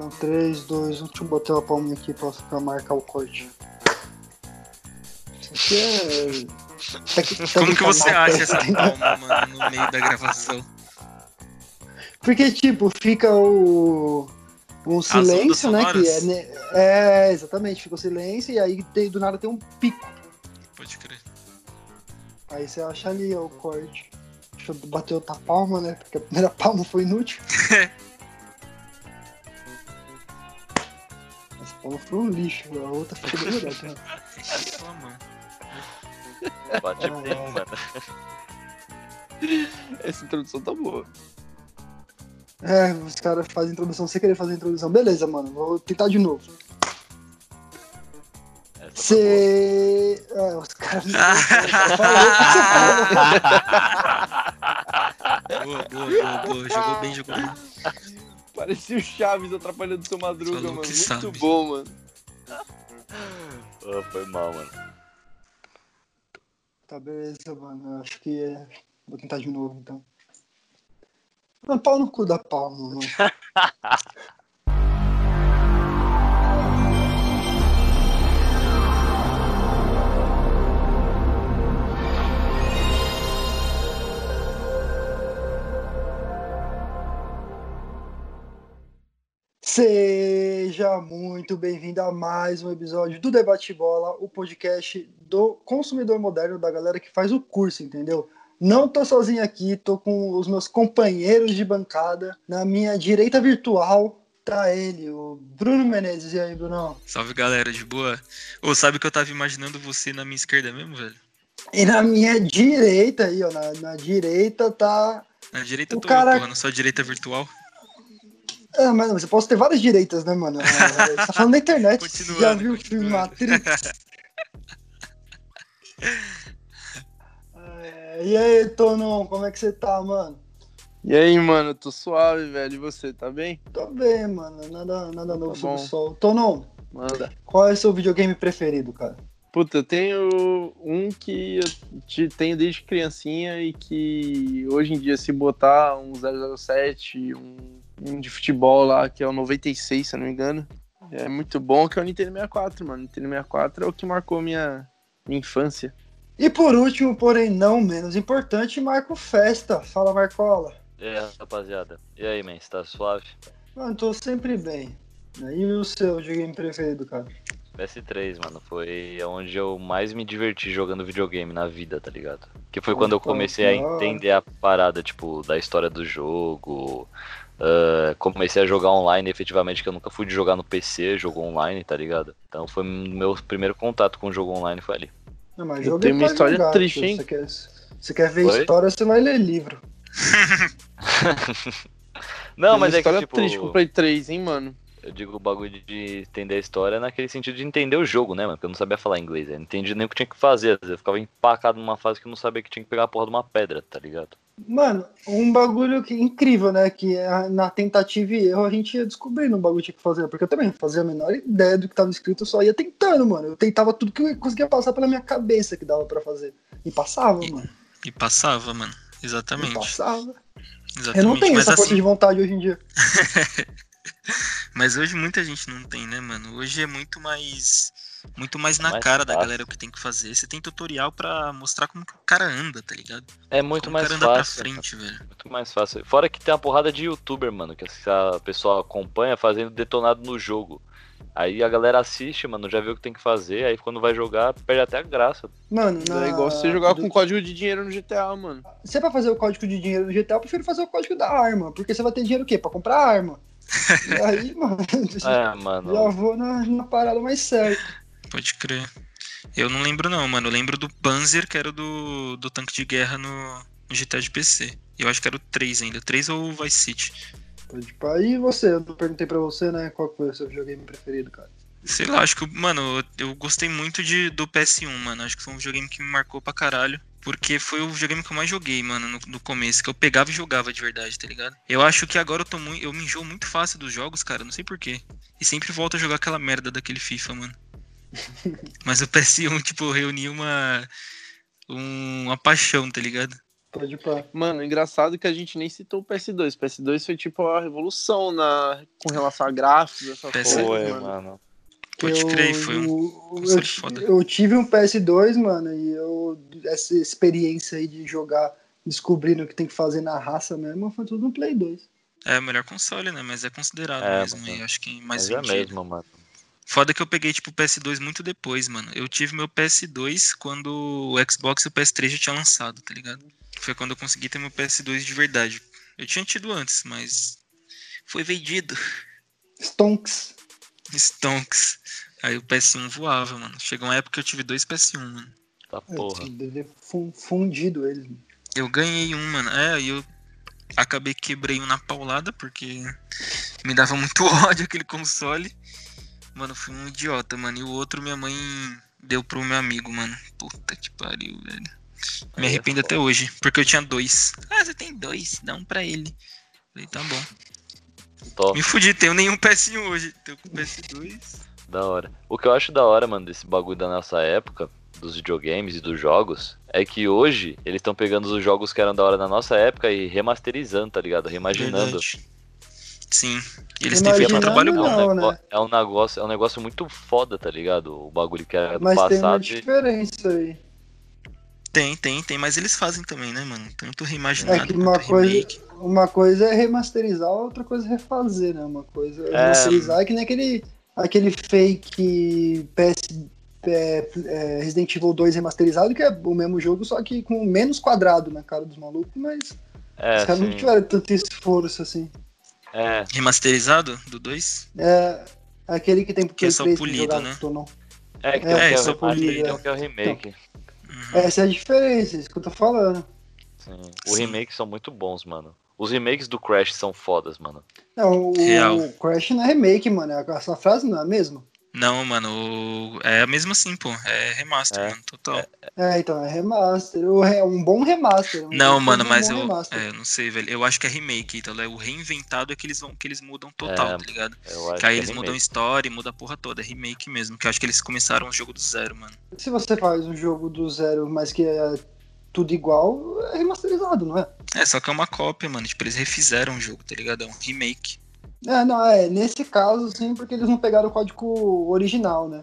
Então, 3, 2, 1. Deixa eu botar a palma aqui pra ficar marcar o corte. Isso aqui é. Como que você acha essa palma, mano, no meio da gravação? Porque, tipo, fica o. Um silêncio, né? Que é, né, é, exatamente, fica o silêncio e aí tem, do nada tem um pico. Pode crer. Aí você acha ali ó, o corte. Deixa eu bater outra palma, né? Porque a primeira palma foi inútil. Essa palma foi um lixo, a outra bem melhor. Né? Bate ah, bem, mano. Essa introdução tá boa. É, os caras fazem introdução sem querer fazer introdução. Beleza, mano, vou tentar de novo. Você. Ah, os caras. boa, boa, boa, boa. Jogou bem, jogou bem. Parecia o Chaves atrapalhando seu madruga, Falou mano. Muito sabe. bom, mano. Oh, foi mal, mano. Tá, beleza, mano. Acho que é. Vou tentar de novo, então. Não, pau no cu da palma, mano. Seja muito bem-vindo a mais um episódio do Debate Bola, o podcast do consumidor moderno, da galera que faz o curso, entendeu? Não tô sozinho aqui, tô com os meus companheiros de bancada. Na minha direita virtual tá ele, o Bruno Menezes. E aí, Bruno? Salve galera, de boa. Ô, sabe que eu tava imaginando você na minha esquerda mesmo, velho? E na minha direita aí, ó, na, na direita tá. Na direita o tô cara... eu, porra, na sua direita virtual. É, mas você pode ter várias direitas, né, mano? Você tá falando na internet. Já viu o filme Matrix? E aí, Tonon, como é que você tá, mano? E aí, mano, tô suave, velho. E você, tá bem? Tô bem, mano. Nada, nada novo tá sobre o sol. Tonon, manda. Qual é o seu videogame preferido, cara? Puta, eu tenho um que eu tenho desde criancinha e que hoje em dia, se botar um 007, um, um de futebol lá, que é o 96, se eu não me engano, é muito bom, que é o Nintendo 64, mano. Nintendo 64 é o que marcou minha, minha infância. E por último, porém não menos importante, Marco Festa. Fala, Marcola. E aí, rapaziada. E aí, man, você tá suave? Mano, tô sempre bem. E o seu videogame preferido, cara? PS3, mano, foi onde eu mais me diverti jogando videogame na vida, tá ligado? Que foi quando eu comecei a entender a parada, tipo, da história do jogo. Uh, comecei a jogar online efetivamente, que eu nunca fui de jogar no PC, jogo online, tá ligado? Então foi meu primeiro contato com o jogo online foi ali. Não, mas eu tenho uma história jogar, triste, hein? Você quer, você quer ver Oi? história, você vai ler livro. Não, mas é que tipo... triste com o Play 3, hein, mano? Eu digo o bagulho de entender a história naquele sentido de entender o jogo, né, mano? Porque eu não sabia falar inglês. Eu não entendi nem o que tinha que fazer. Eu ficava empacado numa fase que eu não sabia que tinha que pegar a porra de uma pedra, tá ligado? Mano, um bagulho que, incrível, né? Que na tentativa e erro a gente ia descobrindo um bagulho que tinha que fazer. Porque eu também fazia a menor ideia do que tava escrito, eu só ia tentando, mano. Eu tentava tudo que eu conseguia passar pela minha cabeça que dava para fazer. E passava, e, mano. E passava, mano. Exatamente. E passava. Exatamente. Eu não tenho Mas essa assim... força de vontade hoje em dia. Mas hoje muita gente não tem, né, mano? Hoje é muito mais muito mais na mais cara fácil. da galera o que tem que fazer. Você tem tutorial para mostrar como que o cara anda, tá ligado? É muito como mais o cara fácil. anda pra frente, velho. Muito mais fácil. Fora que tem uma porrada de youtuber, mano, que a pessoa acompanha fazendo detonado no jogo. Aí a galera assiste, mano, já viu o que tem que fazer, aí quando vai jogar, perde até a graça. Mano, na... é igual você jogar com código de dinheiro no GTA, mano. Se é pra fazer o código de dinheiro no GTA, eu prefiro fazer o código da arma, porque você vai ter dinheiro o quê? Pra comprar arma. e aí, mano, é, mano. já vou na, na parada mais certa. Pode crer. Eu não lembro não, mano. Eu lembro do Panzer, que era do, do tanque de guerra no, no GTA de PC. Eu acho que era o 3 ainda. 3 ou Vice City. Pode pá. E você? Eu não perguntei pra você, né? Qual foi o seu videogame preferido, cara? Sei lá, acho que, mano, eu, gostei muito de, do PS1, mano. Acho que foi um videogame que me marcou pra caralho. Porque foi o videogame que eu mais joguei, mano, no, no, começo. Que eu pegava e jogava de verdade, tá ligado? Eu acho que agora eu tô muito. Eu me enjoo muito fácil dos jogos, cara. Não sei porquê. E sempre volto a jogar aquela merda daquele FIFA, mano. Mas o PS1, tipo, reunia uma. uma paixão, tá ligado? Pode pá. Mano, engraçado que a gente nem citou o PS2. O PS2 foi tipo a revolução na... com relação a gráficos, essas PS2 coisas, Foi, mano. mano. Pode Eu- crer, foi um. eu, foda. eu tive um PS2, mano, e eu, essa experiência aí de jogar descobrindo o que tem que fazer na raça mesmo, foi tudo no Play 2. É o melhor console, né? Mas é considerado É, mesmo. mano. E acho que mais Mas é mesmo, mano. Foda que eu peguei, tipo, o PS2 muito depois, mano. Eu tive meu PS2 quando o Xbox e o PS3 já tinham lançado, tá ligado? Foi quando eu consegui ter meu PS2 de verdade. Eu tinha tido antes, mas foi vendido. Stonks. Stonks. Aí o PS1 voava, mano. Chegou uma época que eu tive dois PS1, mano. Tá Eu porra. devia fundido eles. mano. Eu ganhei um, mano. É, aí eu acabei quebrei um na paulada, porque me dava muito ódio aquele console. Mano, fui um idiota, mano. E o outro minha mãe deu pro meu amigo, mano. Puta que pariu, velho. Me é arrependo até hoje, porque eu tinha dois. Ah, você tem dois, dá um pra ele. Falei, tá bom. Top. Me fudi, tenho nenhum PS1 hoje. Tenho com PS2. Da hora. O que eu acho da hora, mano, desse bagulho da nossa época, dos videogames e dos jogos, é que hoje eles estão pegando os jogos que eram da hora na nossa época e remasterizando, tá ligado? Reimaginando. Verdade. Sim. Eles têm feito um trabalho bom. Não, né? é um negócio, é um negócio muito foda, tá ligado? O bagulho que era do Mas tem uma passado. diferença aí. Tem, tem, tem, mas eles fazem também, né, mano? Tanto reimaginado É que uma quanto coisa, remake. uma coisa é remasterizar, outra coisa é refazer, né? Uma coisa é É. remasterizar é que nem aquele, aquele fake PS, é, é, Resident Evil 2 remasterizado, que é o mesmo jogo, só que com menos quadrado na cara dos malucos, mas É, os caras não tiveram tanto esforço assim. É, Remasterizado do 2? É aquele que tem pro Que é Play só 3 polido, né? não. é que É, que é só polido, é. que é o remake. Uhum. Essa é a diferença, isso que eu tô falando. Sim. Os Sim. remakes são muito bons, mano. Os remakes do Crash são fodas, mano. Não, o, Real. o Crash não é remake, mano. Essa frase não é a mesma? Não, mano, o- é mesmo assim, pô. É remaster, É. mano, total. É, então, é remaster. O re- Um bom remaster. um não, mano, mas eu, é, eu não sei, velho. Eu acho que é remake, então é o reinventado é que eles vão, que eles mudam total, É, tá ligado? Que aí que é eles mudam história, muda a porra toda, é remake mesmo. Que eu acho que eles começaram o jogo do zero, mano. Se você faz um jogo do zero, mas que é tudo igual, é remasterizado, não é? É, só que é uma cópia, mano. Tipo, eles refizeram o jogo, tá ligado? É um remake. É, não, é. Nesse caso, sim, porque eles não pegaram o código original, né?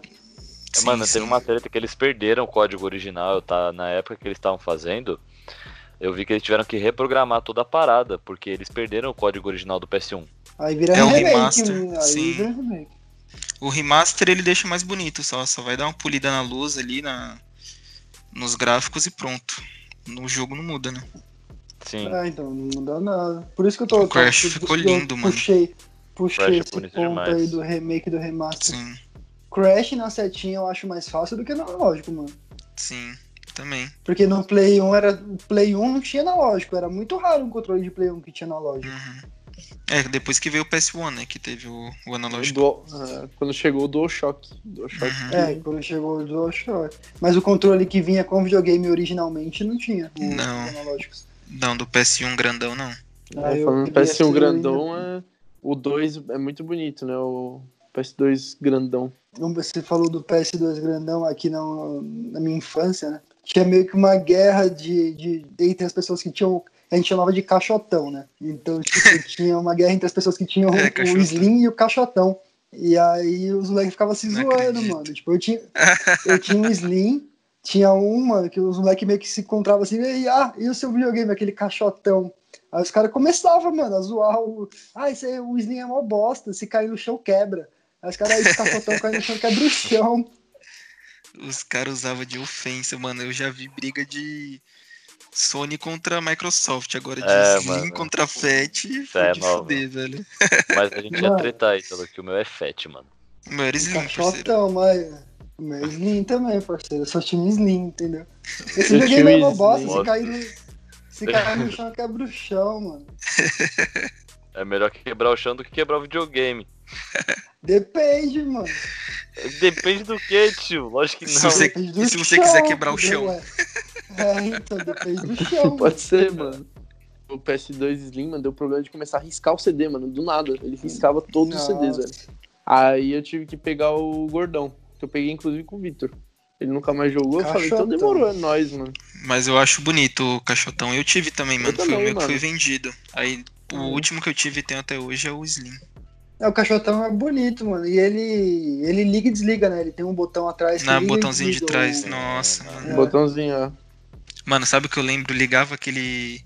Sim, Mano, sim. teve uma treta que eles perderam o código original, eu tá, na época que eles estavam fazendo, eu vi que eles tiveram que reprogramar toda a parada, porque eles perderam o código original do PS1. Aí vira É um remake. remaster, aí sim. vira remake. O remaster ele deixa mais bonito, só, só vai dar uma polida na luz ali, na, nos gráficos e pronto. No jogo não muda, né? Sim, Ah, então, não muda nada. Por isso que eu tô. O Crash tô- ficou eu lindo, mano. Puxei, puxei Crash é esse ponto demais. aí do remake do remaster. Sim, Crash na setinha eu acho mais fácil do que no analógico, mano. sim, também. Porque no Play 1 era. O Play 1 não tinha analógico, era muito raro um controle de Play 1 que tinha analógico. Uhum. É, depois que veio o PS1, né? Que teve o, o analógico. Dual- ah, quando chegou o DualShock. DualShock Uhum. É, quando chegou o DualShock. Mas o controle que vinha com o videogame originalmente não tinha. Não. Analógicos. Não, do PS1 grandão, não. Aí eu falando queria PS1 ser o grandão, ainda- é... o 2 é muito bonito, né? O PS2 grandão. Você falou do PS2 grandão aqui na, na minha infância, né? Tinha meio que uma guerra de, de entre as pessoas que tinham. A gente chamava de caixotão, né? Então, tipo, tinha uma guerra entre as pessoas que tinham É, o. Slim e o caixotão. E aí os moleques ficavam se Não zoando, acredito. mano. Tipo, eu tinha, eu tinha um Slim, tinha um, mano, que os moleques meio que se encontravam assim, e, ah, e o seu videogame, aquele caixotão? Aí os caras começavam, mano, a zoar o. Ah, esse aí, o Slim é mó bosta, se cair no chão quebra. Aí os caras, aí, esse caixotão cai no chão, quebra o chão. Os caras usavam de ofensa, mano. Eu já vi briga de Sony contra Microsoft. Agora de É, Slim mano. contra Fat. Foi é de nova. fuder, velho. mas a gente ia Mano. tretar aí, pelo que o meu é fat, mano. O meu era Slim, parceiro. Caixotão, mas. Mas Slim também, parceiro. Eu só tinha um Slim, entendeu? Esse Eu videogame tinha é um uma bosta. Slim. Se cair no, se cair no chão, quebra o chão, mano. É melhor que quebrar o chão do que quebrar o videogame. Depende, mano. Depende do que, tio? Lógico que Se não. você- Depende do e se você quiser quebrar o chão? ué? É, então, depende do chão. Pode ser, mano. O PS2 Slim, mano, deu problema de começar a riscar o CD, mano, do nada. Ele riscava todos os CDs, Nossa. velho. Aí eu tive que pegar o gordão, que eu peguei inclusive com o Victor. Ele nunca mais jogou. Eu falei, então demorou, é nóis, mano. Mas eu acho bonito o caixotão. Eu tive também, mano. foi também, o meu que mano. foi vendido. Aí o Uhum. último que eu tive e tenho até hoje é o Slim. É, o caixotão é bonito, mano. E ele, ele liga e desliga, né? Ele tem um botão atrás que e botãozinho de desliga trás. o- Nossa, mano. É. Botãozinho, ó. Mano, sabe o que eu lembro? Ligava aquele.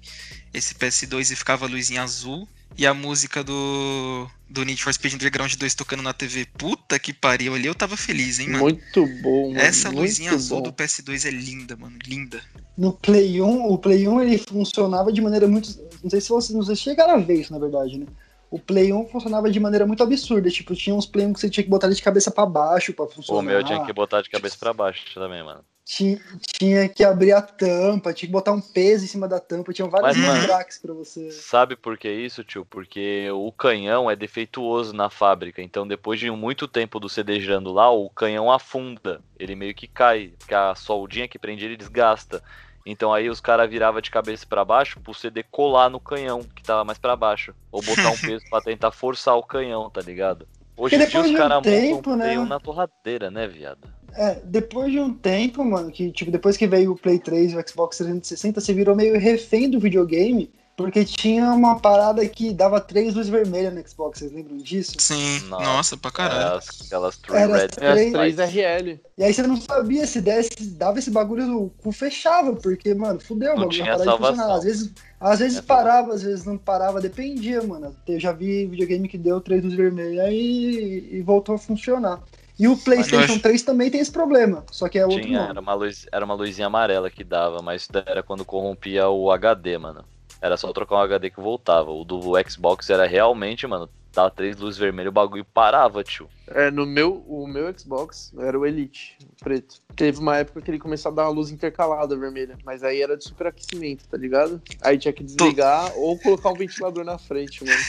Esse PS2 e ficava a luzinha azul. E a música do. Do Need for Speed Underground 2 tocando na TV. Puta que pariu. Ali eu tava feliz, hein, mano. Muito bom, mano. Essa muito luzinha azul bom. do PS2 é linda, mano. Linda. No Play 1, o Play 1 ele funcionava de maneira muito. Não sei se vocês, não sei se chegaram a ver isso, na verdade, né? O Play 1 funcionava de maneira muito absurda. Tipo, tinha uns Play 1 que você tinha que botar de cabeça pra baixo pra funcionar. O meu tinha que botar de cabeça pra baixo também, mano. Tinha, tinha que abrir a tampa, tinha que botar um peso em cima da tampa, tinha vários cracks pra você. Sabe por que isso, tio? Porque o canhão é defeituoso na fábrica. Então, depois de muito tempo do CD girando lá, o canhão afunda. Ele meio que cai. Porque a soldinha que prende ele desgasta. Então aí os caras viravam de cabeça pra baixo pro CD colar no canhão, que tava mais pra baixo. Ou botar um peso pra tentar forçar o canhão, tá ligado? Hoje em dia os caras montam um né? Play 1 na torradeira, né, viado? É, depois de um tempo, mano, que tipo, depois que veio o Play 3 e o Xbox 360, você virou meio refém do videogame, porque tinha uma parada que dava três luzes vermelhas no Xbox, vocês lembram disso? Sim. Nossa, Nossa, pra caralho. As- aquelas three Era red É as Três- três. RL. E aí você não sabia se desse, dava esse bagulho, o cu fechava, porque, mano, fudeu, o Não bagulho tinha salvação. funcionar. Às vezes, às vezes É, parava, às vezes não parava, dependia, mano. Eu já vi videogame que deu três luzes vermelhas e, e voltou a funcionar. E o PlayStation acho- 3 também tem esse problema, só que é outro Tinha, nome. era uma, luz, era uma luzinha amarela que dava, mas isso daí era quando corrompia o HD, mano. Era só trocar um HD que voltava. O do Xbox era realmente, mano, dava três luzes vermelhas o bagulho parava, tio. É, no meu, o meu Xbox era o Elite, o preto. Teve uma época que ele começou a dar uma luz intercalada vermelha, mas aí era de superaquecimento, tá ligado? Aí tinha que desligar ou colocar um ventilador na frente, mano.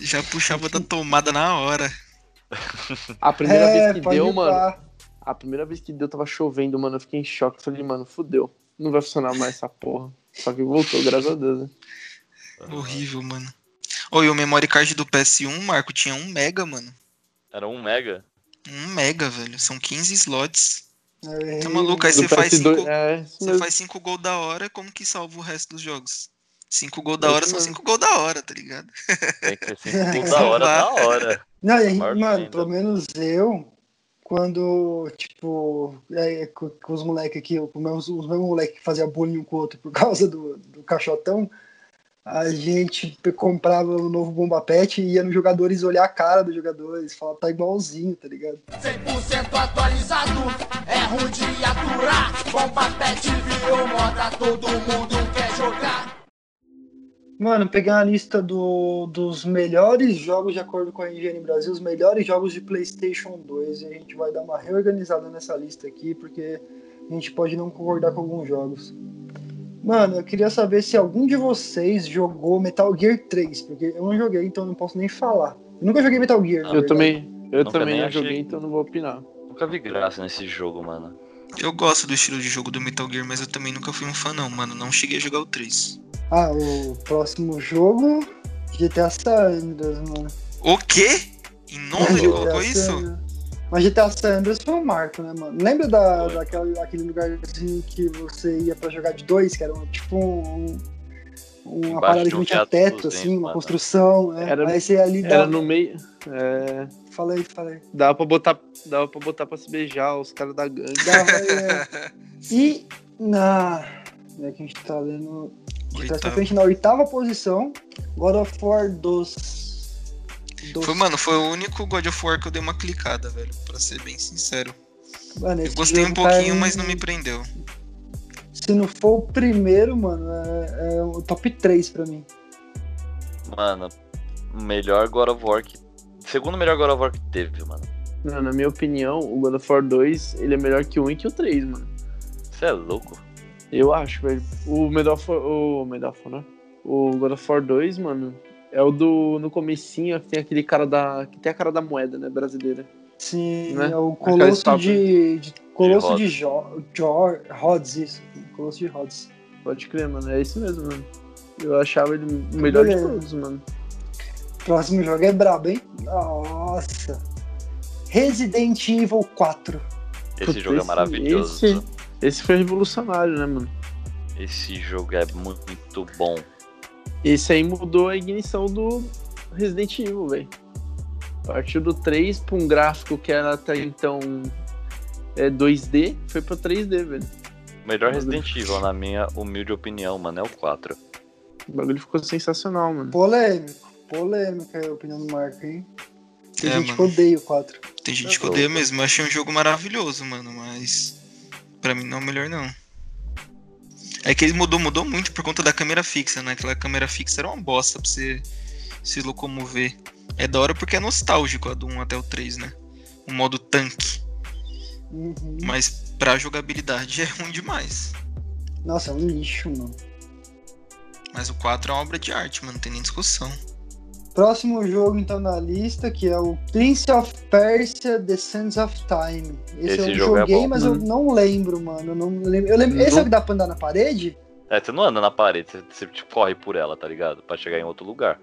Já puxava da tomada na hora. A primeira É, vez que deu, mano, a primeira vez que deu tava chovendo, mano, eu fiquei em choque. Falei, mano, fudeu. Não vai funcionar mais essa porra. Só que voltou, graças a Deus, né? Horrível, mano. Oi, o memory card do PS1, Marco, tinha 1 mega, mano. Era um mega. 1 mega, velho. São 15 slots. É, Tá maluco? Aí você faz PS2, 5 é, Você faz 5 gols da hora, como que salva o resto dos jogos? 5 gols da É hora são mesmo. 5 gols da hora, tá ligado? Tem que ser Tem cinco que da hora, da hora. Não, e mano, pelo menos eu, quando, tipo, é, com, com os moleques aqui, os meus, os meus moleques que faziam bullying um com o outro por causa do, do caixotão, a gente comprava o novo Bomba Pet e ia nos jogadores olhar a cara dos jogadores, falar tá igualzinho, tá ligado? 100% atualizado, é ruim de aturar. Bomba pet virou moda, todo mundo quer jogar. Mano, peguei uma lista do, dos melhores jogos, de acordo com a IGN Brasil, os melhores jogos de PlayStation 2. E a gente vai dar uma reorganizada nessa lista aqui, porque a gente pode não concordar com alguns jogos. Mano, eu queria saber se algum de vocês jogou Metal Gear 3, porque eu não joguei, então eu não posso nem falar. Eu nunca joguei Metal Gear. Eu verdade. também, eu Nunca também não achei. joguei, então não vou opinar. Nunca vi graça nesse jogo, mano. Eu gosto do estilo de jogo do Metal Gear, mas eu também nunca fui um fã, não, mano. Não cheguei a jogar o 3. Ah, o próximo jogo, GTA San Andreas, mano. O quê? Em nome ele colocou isso? Mas GTA San Andreas foi um marco, né, mano? Lembra da, daquela, daquele lugarzinho que você ia pra jogar de dois, que era um- tipo um, uma Embaixo parada de que um não tinha teto assim, dentes, uma mano. construção. É. Era- Aí você ali Era dava. no meio. É, Falei, falei. dava pra botar. Dava pra botar pra se beijar os caras da gangue. Dava, é. E na. É que a gente tá lendo. Trás pra frente, na oitava posição, God of War dos. dos Foi, mano, foi o único God of War que eu dei uma clicada, velho. Pra ser bem sincero. Mano, Eu gostei um tá pouquinho, em- mas não me prendeu. Se não for o primeiro, mano, é, é o top 3 pra mim. Mano, o melhor God of War que. Segundo melhor God of War que teve, mano. Não, na minha opinião, o God of War 2 ele é melhor que o 1 e que o 3, mano. Você é louco? Eu acho, velho. O Medal of War, o Medal of né? O God of War 2, mano, é o do no comecinho que tem aquele cara da que tem a cara da moeda, né, brasileira. Sim, Né? é o Colosso de, de. Colosso Rhodes. de Jo- Jor, Rhodes, isso. Colosso de Rhodes. Pode crer, mano. É isso mesmo, mano. Eu achava ele o melhor de todos, mano. Próximo jogo é brabo, hein? Nossa. Resident Evil 4. Esse Puta, jogo é maravilhoso. Esse, esse foi revolucionário, né, mano? Esse jogo é muito bom. Esse aí mudou a ignição do Resident Evil, velho. Partiu do 3 pra um gráfico que era até então é, 2D, foi pra 3D, velho. Melhor Resident Evil, na minha humilde opinião, mano, é o 4. O bagulho ficou sensacional, mano. Polêmico. Polêmica a opinião do Marco, hein? Tem É, gente mano. que odeia o 4. Tem gente que Eu- odeia mesmo. Eu achei um jogo maravilhoso, mano, mas. Pra mim não é o melhor, não. É que ele mudou, mudou muito por conta da câmera fixa, né? Aquela câmera fixa era uma bosta pra você se locomover. É da hora porque é nostálgico a do 1 até o 3, né? O modo tanque. Uhum. Mas pra jogabilidade é ruim demais. Nossa, é um lixo, mano. Mas o 4 é uma obra de arte, mano, não tem nem discussão. Próximo jogo, então, na lista, que é o Prince of Persia The Sands of Time. Esse, Esse eu jogo é joguei, bom, mas mano. eu não lembro, mano. Eu não lembro. Eu lembro... Esse é o que dá pra andar na parede? É, você não anda na parede, você, você tipo, corre por ela, tá ligado? Pra chegar em outro lugar.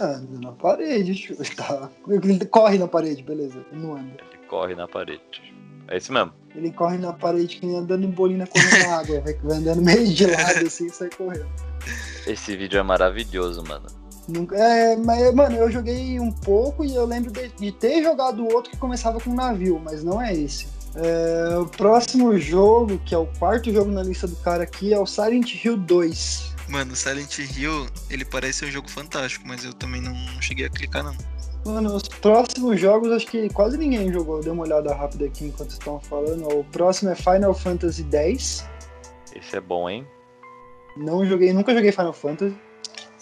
Anda na parede. Tá. Ele corre na parede, beleza. Ele não anda. Ele corre na parede. É esse mesmo. Ele corre na parede que nem andando em bolinha correndo na água. Vai andando meio de lado assim e sai correndo. Esse vídeo é maravilhoso, mano. Nunca- É, mas, mano, eu joguei um pouco e eu lembro de, de ter jogado outro que começava com um navio, mas não é esse. É, o próximo jogo, que é o quarto jogo na lista do cara aqui, é o Silent Hill 2. Mano, Silent Hill, ele parece um jogo fantástico, mas eu também não cheguei a clicar, não. Mano, os próximos jogos acho que quase ninguém jogou. Dei uma olhada rápida aqui enquanto estão falando. O próximo é Final Fantasy X. Esse é bom, hein? Não joguei, nunca joguei Final Fantasy.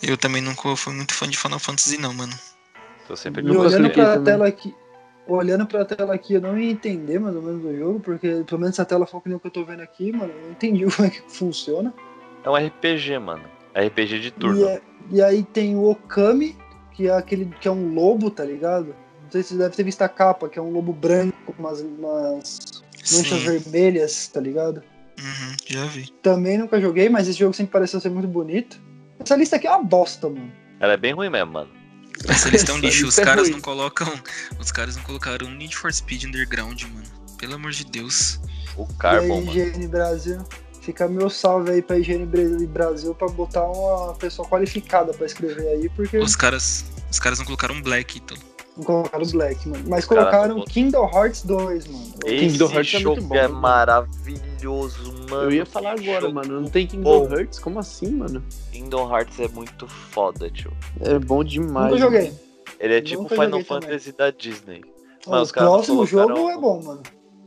Eu também nunca fui muito fã de Final Fantasy, não, mano. Tô sempre E de Nunca olhando pra também. tela aqui, olhando pra tela aqui, eu não ia entender mais ou menos o jogo, porque pelo menos essa tela foi que eu tô vendo aqui, mano, eu não entendi como é que funciona. É um RPG, mano. RPG de E, turno. é- e aí tem o Okami, que é aquele que é um lobo, tá ligado? Não sei se você deve ter visto a capa, que é um lobo branco com umas, umas manchas Sim. vermelhas, tá ligado? Uhum, já vi. Também nunca joguei, mas esse jogo sempre pareceu ser muito bonito. Essa lista aqui é uma bosta, mano. Ela é bem ruim mesmo, mano. Essa lista é um lixo. Os é caras ruim. não colocam. Os caras não colocaram um Need for Speed Underground, mano. Pelo amor de Deus. O e Carbon, aí, mano. Higiene Brasil. Fica meu salve aí pra Higiene Bra- Brasil pra botar uma pessoa qualificada pra escrever aí, porque Os caras. Os caras não colocaram um Black, então. Não colocaram Black, mano. Mas Cara, colocaram não- Kingdom Hearts 2, mano. Kingdom Esse Hearts é muito jogo bom, é mano. maravilhoso, mano. Eu ia falar agora, jogo mano. Não tem Kingdom bom. Hearts? Como assim, mano? Kingdom Hearts é muito foda, tio. É bom demais. Nunca joguei. mano. Ele é tipo Nunca Final Fantasy da Disney. Mas o os próximo colocaram- jogo é bom, mano.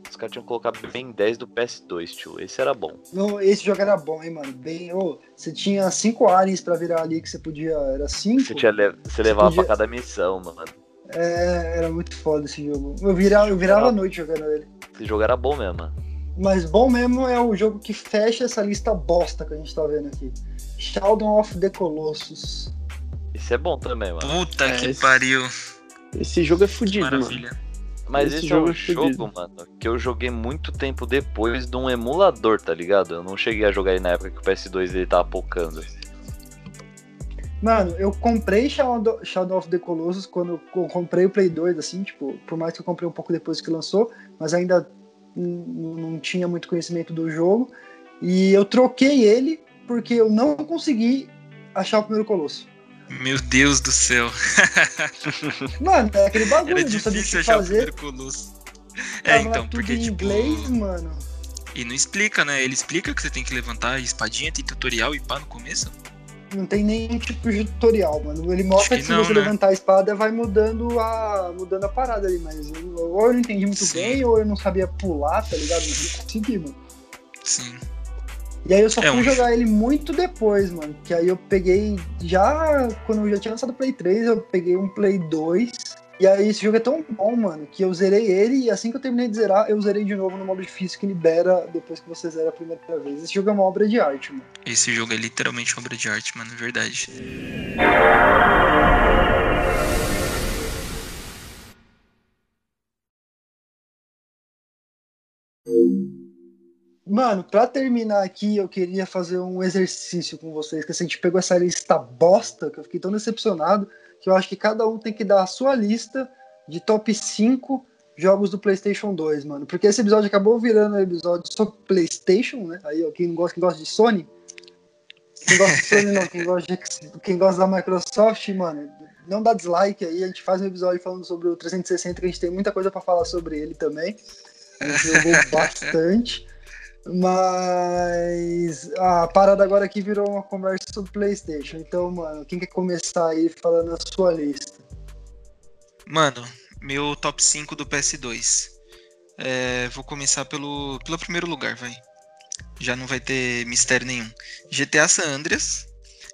Os caras tinham que colocar bem 10 do PS2, tio. Esse era bom. Não, esse jogo era bom, hein, mano. Bem, ô, você tinha cinco aliens pra virar ali que você podia. Era cinco? Você, tinha le- você levava podia- pra cada missão, mano. É, era muito foda esse jogo. Eu virava, eu virava a noite jogando ele. Esse jogo era bom mesmo, mano. Mas bom mesmo é o jogo que fecha essa lista bosta que a gente tá vendo aqui. Shadow of the Colossus. Esse é bom também, mano. Puta É, que esse- pariu. Esse jogo é fudido, mano. Maravilha. Mas esse esse, jogo é é um fudido. jogo, mano, que eu joguei muito tempo depois de um emulador, tá ligado? Eu não cheguei a jogar ele na época que o PS2 ele tava pocando. Mano, eu comprei Shadow, Shadow of the Colossus quando eu comprei o Play 2, assim, tipo, por mais que eu comprei um pouco depois que lançou, mas ainda não tinha muito conhecimento do jogo. E eu troquei ele porque eu não consegui achar o primeiro Colosso. Meu Deus do céu. Mano, é aquele bagulho, Era o difícil que achar o fazer. primeiro colosso. É, Tava então, porque em tipo. inglês, mano. E não explica, né? Ele explica que você tem que levantar a espadinha, tem tutorial e pá no começo. Não tem nenhum tipo de tutorial, mano. Ele mostra que, que se não, você né? levantar a espada, vai mudando a, mudando a parada ali, mas eu- ou eu não entendi muito Sim. bem, ou eu não sabia pular, tá ligado? Não consegui, mano. Sim. E aí eu só É fui um jogar ele muito depois, mano. Que aí eu peguei, já quando eu já tinha lançado o Play 3, eu peguei um Play 2. E aí esse jogo é tão bom, mano, que eu zerei ele e assim que eu terminei de zerar, eu zerei de novo no modo difícil que libera depois que você zera a primeira vez. Esse jogo é uma obra de arte, mano. Esse jogo é literalmente uma obra de arte, mano, é verdade. Mano, pra terminar aqui, eu queria fazer um exercício com vocês, que assim, a gente pegou essa lista bosta, que eu fiquei tão decepcionado, que eu acho que cada um tem que dar a sua lista de top 5 jogos do PlayStation 2, mano. Porque esse episódio acabou virando um episódio sobre PlayStation, né? Aí, ó, quem gosta, quem gosta de Sony. Quem gosta de Sony não, quem gosta, de, quem gosta da Microsoft, mano, não dá dislike aí. A gente faz um episódio falando sobre o 360, que a gente tem muita coisa pra falar sobre ele também. A gente jogou bastante. Mas a parada agora aqui virou uma conversa sobre PlayStation. Então, mano, quem quer começar aí falando a sua lista? Mano, meu top 5 do PS2. É, vou começar pelo, pelo primeiro lugar, vai. Já não vai ter mistério nenhum. GTA San Andreas,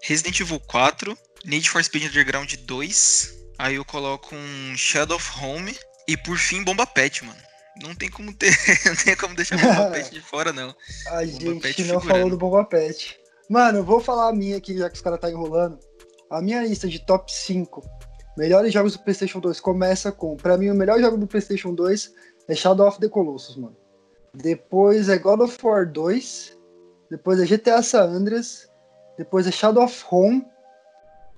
Resident Evil 4, Need for Speed Underground 2. Aí eu coloco um Shadow of Home. E por fim, Bomba Pet, mano. Não tem como ter. não tem como deixar Bomba Pet de fora, não. A gente Pet não figurando. falou do Bomba Pet. Mano, eu vou falar a minha aqui, já que os caras tá enrolando. A minha lista de top 5 melhores jogos do PlayStation 2 começa com. Pra mim, o melhor jogo do PlayStation 2 é Shadow of the Colossus, mano. Depois é God of War 2. Depois é GTA San Andreas. Depois é Shadow of Home.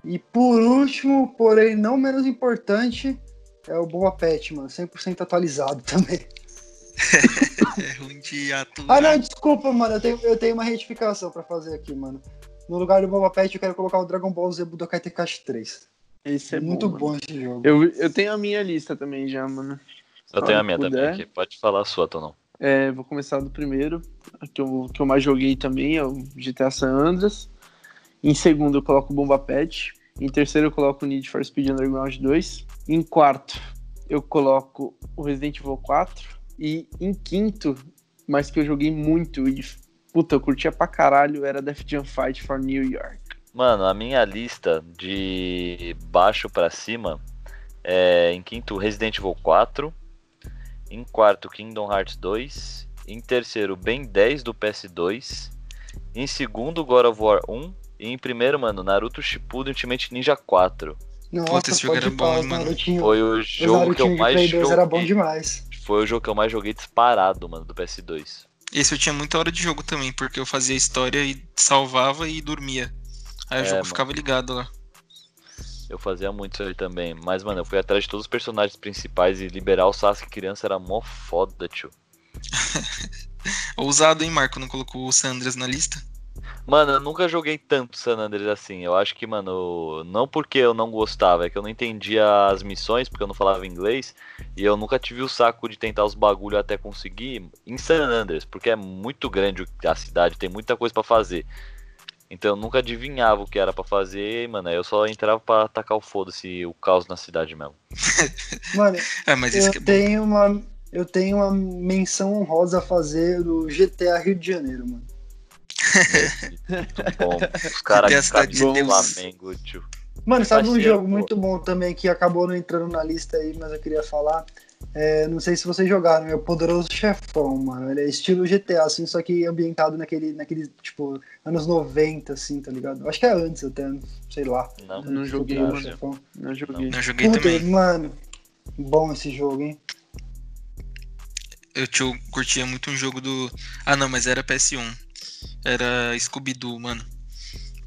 E por último, porém não menos importante, é o Boa Pet, mano. 100% atualizado também. é ruim de atuar. Ah, não, desculpa, mano. Eu tenho, eu tenho uma retificação pra fazer aqui, mano. No lugar do Boba Pet, eu quero colocar o Dragon Ball Z Budokai Tenkaichi 3. Esse é muito bom, bom esse jogo. Eu, eu tenho a minha lista também já, mano. Eu tenho a minha puder. também aqui. Pode falar a sua, Tonão. É, vou começar do primeiro, que eu, que eu mais joguei também, é o GTA San Andreas. Em segundo eu coloco o Bomba Pet. Em terceiro eu coloco o Need for Speed Underground 2. Em quarto eu coloco o Resident Evil 4. E em quinto, mas que eu joguei muito e puta, eu curtia pra caralho, era Death Jam Fight for New York. Mano, a minha lista de baixo para cima é em quinto Resident Evil 4, em quarto Kingdom Hearts 2, em terceiro Ben 10 do PS2, em segundo God of War 1 e em primeiro, mano, Naruto Shippuden Ultimate Ninja 4. Nossa, Puta, esse jogo era bom, mano. Foi o jogo que eu mais joguei. Era bom demais. Foi o jogo que eu mais joguei disparado, mano, do PS2. Esse eu tinha muita hora de jogo também, porque eu fazia história e salvava e dormia. Aí o é, jogo mano. ficava ligado lá. Eu fazia muito isso aí também. Mas, mano, eu fui atrás de todos os personagens principais e liberar o Sasuke criança era mó foda, tio. Ousado, hein, Marco? Não colocou o Sandras na lista? Mano, eu nunca joguei tanto San Andreas assim. Eu acho que, mano, não porque eu não gostava, é que eu não entendia as missões, porque eu não falava inglês. E eu nunca tive o saco de tentar os bagulho até conseguir em San Andreas, porque é muito grande a cidade, tem muita coisa para fazer. Então eu nunca adivinhava o que era para fazer, mano. Eu só entrava para atacar o foda-se, o caos na cidade mesmo. Mano, é, eu, é tenho uma, eu tenho uma menção honrosa a fazer do GTA Rio de Janeiro, mano. Muito bom. Os caras que Flamengo, tio. Mano, sabe um jogo muito bom também que acabou não entrando na lista aí, mas eu queria falar? É, não sei se vocês jogaram, é o Poderoso Chefão, mano. Ele é estilo GTA, assim, só que ambientado naquele, naquele, tipo, anos 90, assim, tá ligado? Acho que é antes até, sei lá. Não, não joguei, mano. Chefão. Não joguei. Não, joguei Puta, também. Mano, bom esse jogo, hein? Eu tio, curtia muito um jogo do. Ah, não, mas era PS1. Era Scooby-Doo, mano.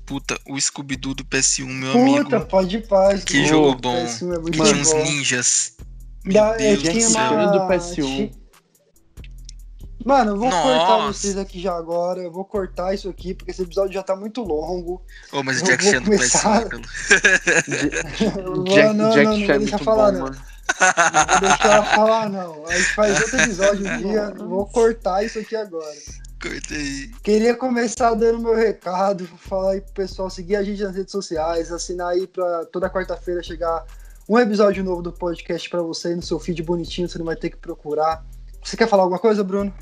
Puta, o Scooby-Doo do PS1, meu Puta, amigo. Puta, pode ir paz. Que jogo bom. É tinha uns ninjas. Da, Deus tinha uma... do PS1. Mano, eu vou Nossa. cortar vocês aqui já agora. Eu vou cortar isso aqui, porque esse episódio já tá muito longo. Ô, oh, mas o Jack Chan do PS1, pelo... Jack, não, Jack não, não, não deixa falar, bom, não. Mano. Não vou deixar ela falar, não. A gente faz outro episódio um dia. Vou cortar isso aqui agora. Cortei. Queria começar dando meu recado, falar aí pro pessoal seguir a gente nas redes sociais, assinar aí pra toda quarta-feira chegar um episódio novo do podcast para você no seu feed bonitinho, você não vai ter que procurar. Você quer falar alguma coisa, Bruno?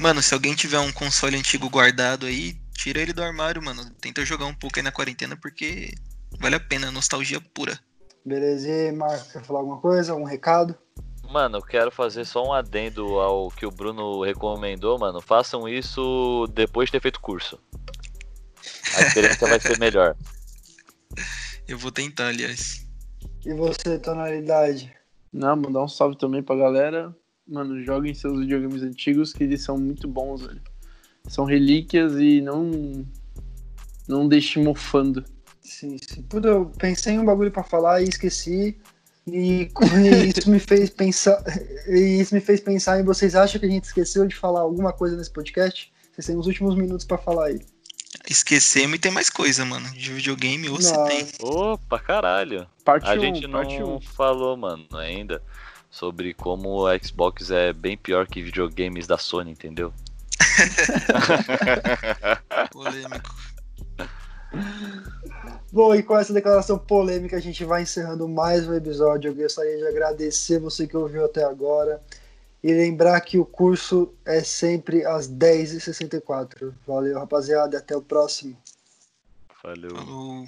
Mano, se alguém tiver um console antigo guardado aí, tira ele do armário, mano. Tenta jogar um pouco aí na quarentena porque vale a pena, nostalgia pura. Beleza, e Marco, quer falar alguma coisa? Um recado? Mano, eu quero fazer só um adendo ao que o Bruno recomendou, mano. Façam isso depois de ter feito curso. A experiência vai ser melhor. Eu vou tentar, aliás. E você, tonalidade? Não, mandar um salve também pra galera. Mano, joguem seus videogames antigos que eles são muito bons, velho. São relíquias e não. Não deixe mofando. Sim, sim. Puta, eu pensei em um bagulho pra falar e esqueci. E, e isso me fez pensar. E isso me fez pensar em vocês acham que a gente esqueceu de falar alguma coisa nesse podcast? Vocês têm os últimos minutos para falar aí. Esquecemos e tem mais coisa, mano. De videogame ou se tem. Opa, caralho. Parte A 1, gente parte não 1. falou, mano, ainda sobre como o Xbox é bem pior que videogames da Sony, entendeu? Polêmico. Bom, e com essa declaração polêmica, a gente vai encerrando mais um episódio. Eu gostaria de agradecer você que ouviu até agora. E lembrar que o curso é sempre às 10h64. Valeu, rapaziada. e Até o próximo. Falou. Falou.